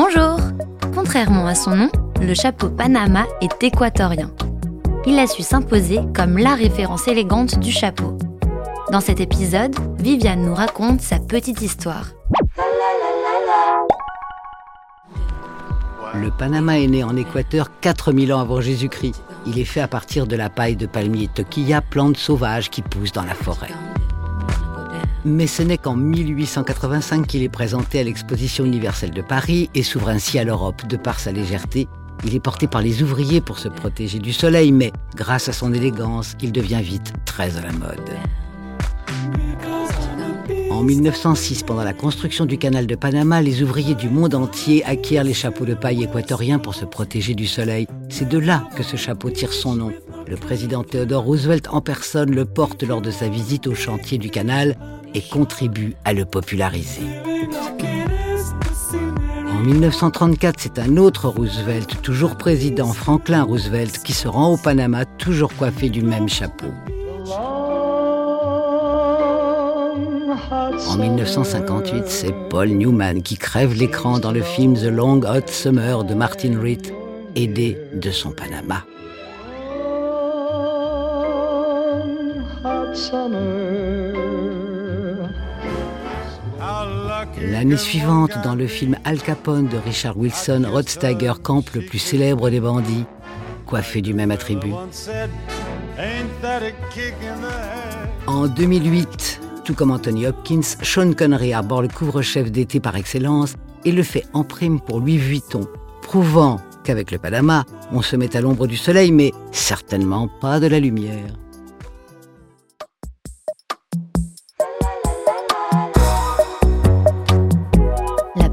Bonjour Contrairement à son nom, le chapeau Panama est équatorien. Il a su s'imposer comme la référence élégante du chapeau. Dans cet épisode, Viviane nous raconte sa petite histoire. Le Panama est né en Équateur 4000 ans avant Jésus-Christ. Il est fait à partir de la paille de palmier toquilla, plante sauvage qui pousse dans la forêt. Mais ce n'est qu'en 1885 qu'il est présenté à l'exposition universelle de Paris et s'ouvre ainsi à l'Europe de par sa légèreté. Il est porté par les ouvriers pour se protéger du soleil, mais grâce à son élégance, il devient vite très à la mode. En 1906, pendant la construction du canal de Panama, les ouvriers du monde entier acquièrent les chapeaux de paille équatoriens pour se protéger du soleil. C'est de là que ce chapeau tire son nom. Le président Theodore Roosevelt en personne le porte lors de sa visite au chantier du canal et contribue à le populariser. En 1934, c'est un autre Roosevelt, toujours président Franklin Roosevelt, qui se rend au Panama toujours coiffé du même chapeau. En 1958, c'est Paul Newman qui crève l'écran dans le film The Long Hot Summer de Martin Reed, aidé de son Panama. L'année suivante, dans le film Al Capone de Richard Wilson, Rod Steiger le plus célèbre des bandits, coiffé du même attribut. En 2008, tout comme Anthony Hopkins, Sean Connery arbore le couvre-chef d'été par excellence et le fait en prime pour Louis Vuitton, prouvant qu'avec le Panama, on se met à l'ombre du soleil, mais certainement pas de la lumière.